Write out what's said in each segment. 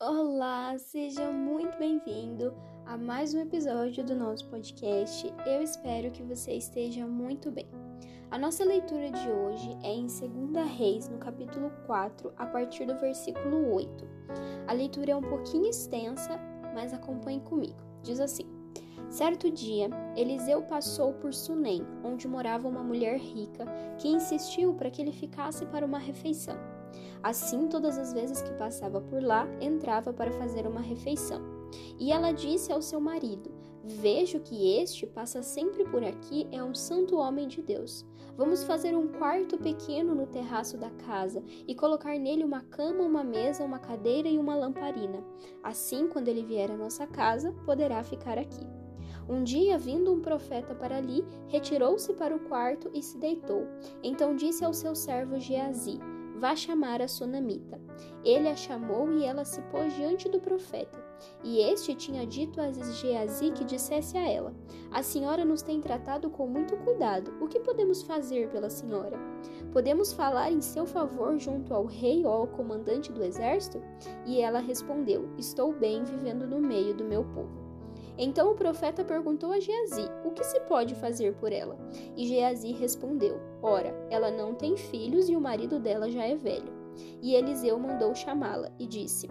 Olá, seja muito bem-vindo a mais um episódio do nosso podcast. Eu espero que você esteja muito bem. A nossa leitura de hoje é em 2 Reis, no capítulo 4, a partir do versículo 8. A leitura é um pouquinho extensa, mas acompanhe comigo. Diz assim: Certo dia, Eliseu passou por Sunem, onde morava uma mulher rica que insistiu para que ele ficasse para uma refeição. Assim, todas as vezes que passava por lá, entrava para fazer uma refeição. E ela disse ao seu marido: Vejo que este passa sempre por aqui, é um santo homem de Deus. Vamos fazer um quarto pequeno no terraço da casa e colocar nele uma cama, uma mesa, uma cadeira e uma lamparina. Assim, quando ele vier à nossa casa, poderá ficar aqui. Um dia, vindo um profeta para ali, retirou-se para o quarto e se deitou. Então disse ao seu servo Geazi: Vá chamar a sunamita. Ele a chamou e ela se pôs diante do profeta. E este tinha dito a Geazi que dissesse a ela: A senhora nos tem tratado com muito cuidado. O que podemos fazer pela senhora? Podemos falar em seu favor junto ao rei ou ao comandante do exército? E ela respondeu: Estou bem vivendo no meio do meu povo. Então o profeta perguntou a Geazi: O que se pode fazer por ela? E Geazi respondeu: Ora, ela não tem filhos e o marido dela já é velho. E Eliseu mandou chamá-la e disse: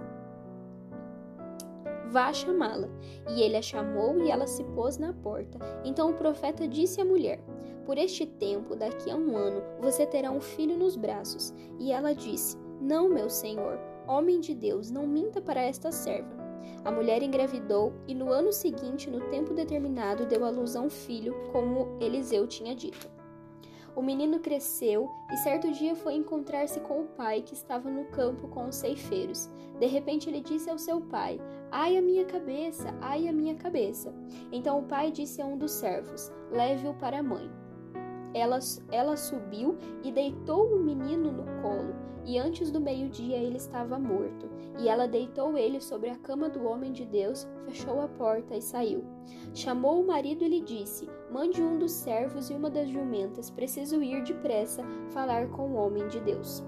Vá chamá-la. E ele a chamou e ela se pôs na porta. Então o profeta disse à mulher: Por este tempo, daqui a um ano, você terá um filho nos braços. E ela disse: Não, meu senhor, homem de Deus, não minta para esta serva. A mulher engravidou e no ano seguinte, no tempo determinado, deu à luz a um filho, como Eliseu tinha dito. O menino cresceu e certo dia foi encontrar-se com o pai que estava no campo com os ceifeiros. De repente ele disse ao seu pai: Ai a minha cabeça, ai a minha cabeça. Então o pai disse a um dos servos: Leve-o para a mãe. Ela, ela subiu e deitou o menino no colo, e antes do meio-dia ele estava morto. E ela deitou ele sobre a cama do homem de Deus, fechou a porta e saiu. Chamou o marido e lhe disse: Mande um dos servos e uma das jumentas, preciso ir depressa falar com o homem de Deus.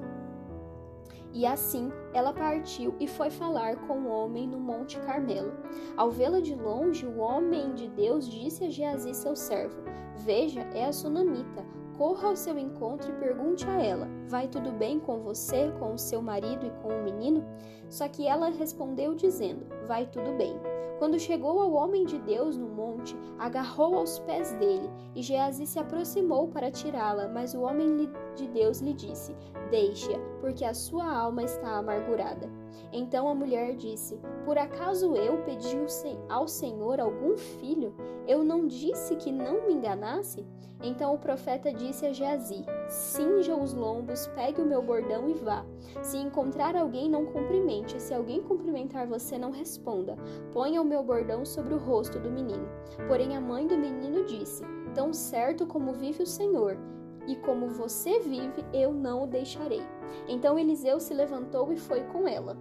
E assim ela partiu e foi falar com o homem no Monte Carmelo. Ao vê-la de longe, o homem de Deus disse a Geazi, seu servo: Veja, é a sunamita. Corra ao seu encontro e pergunte a ela: Vai tudo bem com você, com o seu marido e com o menino? Só que ela respondeu dizendo: Vai tudo bem. Quando chegou ao homem de Deus no monte, agarrou aos pés dele, e Geazi se aproximou para tirá-la, mas o homem de Deus lhe disse: Deixe-a, porque a sua alma está amargurada. Então a mulher disse: Por acaso eu pedi ao Senhor algum filho? Eu não disse que não me enganasse? Então o profeta disse a Geazi: Cinja os lombos, pegue o meu bordão e vá. Se encontrar alguém, não cumprimente. Se alguém cumprimentar você, não responda. Ponha o meu bordão sobre o rosto do menino. Porém a mãe do menino disse: Tão certo como vive o Senhor, e como você vive, eu não o deixarei. Então Eliseu se levantou e foi com ela.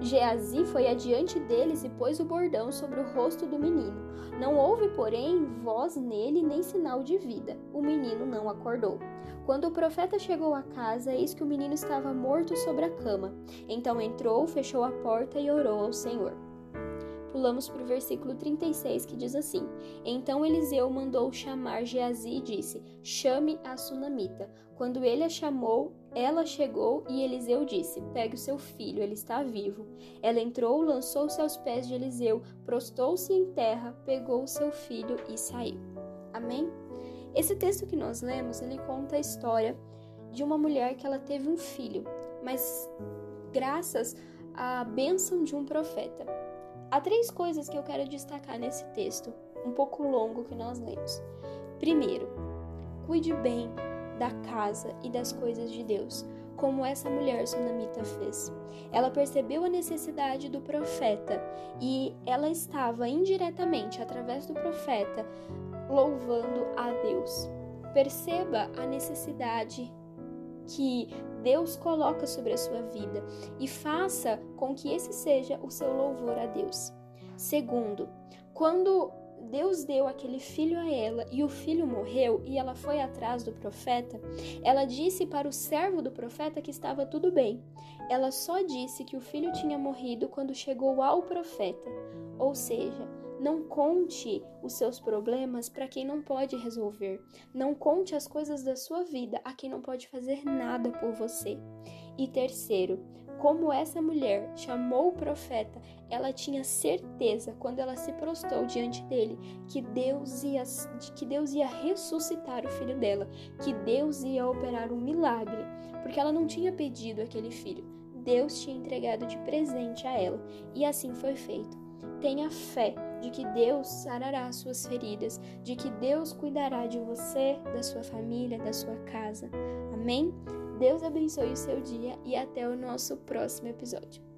Geazi foi adiante deles e pôs o bordão sobre o rosto do menino. Não houve, porém, voz nele nem sinal de vida. O menino não acordou. Quando o profeta chegou à casa, eis que o menino estava morto sobre a cama. Então entrou, fechou a porta e orou ao Senhor. Pulamos para o versículo 36 que diz assim: Então Eliseu mandou chamar Geazi e disse: Chame a sunamita. Quando ele a chamou, ela chegou e Eliseu disse: Pegue o seu filho, ele está vivo. Ela entrou, lançou-se aos pés de Eliseu, prostou-se em terra, pegou o seu filho e saiu. Amém? Esse texto que nós lemos, ele conta a história de uma mulher que ela teve um filho, mas graças à bênção de um profeta. Há três coisas que eu quero destacar nesse texto, um pouco longo que nós lemos. Primeiro, cuide bem da casa e das coisas de Deus, como essa mulher sunamita fez. Ela percebeu a necessidade do profeta e ela estava indiretamente, através do profeta, louvando a Deus. Perceba a necessidade que Deus coloca sobre a sua vida e faça com que esse seja o seu louvor a Deus. Segundo, quando Deus deu aquele filho a ela e o filho morreu e ela foi atrás do profeta, ela disse para o servo do profeta que estava tudo bem. Ela só disse que o filho tinha morrido quando chegou ao profeta. Ou seja, não conte os seus problemas para quem não pode resolver. Não conte as coisas da sua vida a quem não pode fazer nada por você. E terceiro, como essa mulher chamou o profeta, ela tinha certeza quando ela se prostrou diante dele que Deus ia que Deus ia ressuscitar o filho dela, que Deus ia operar um milagre, porque ela não tinha pedido aquele filho. Deus tinha entregado de presente a ela, e assim foi feito. Tenha fé de que Deus sarará as suas feridas, de que Deus cuidará de você, da sua família, da sua casa. Amém? Deus abençoe o seu dia e até o nosso próximo episódio.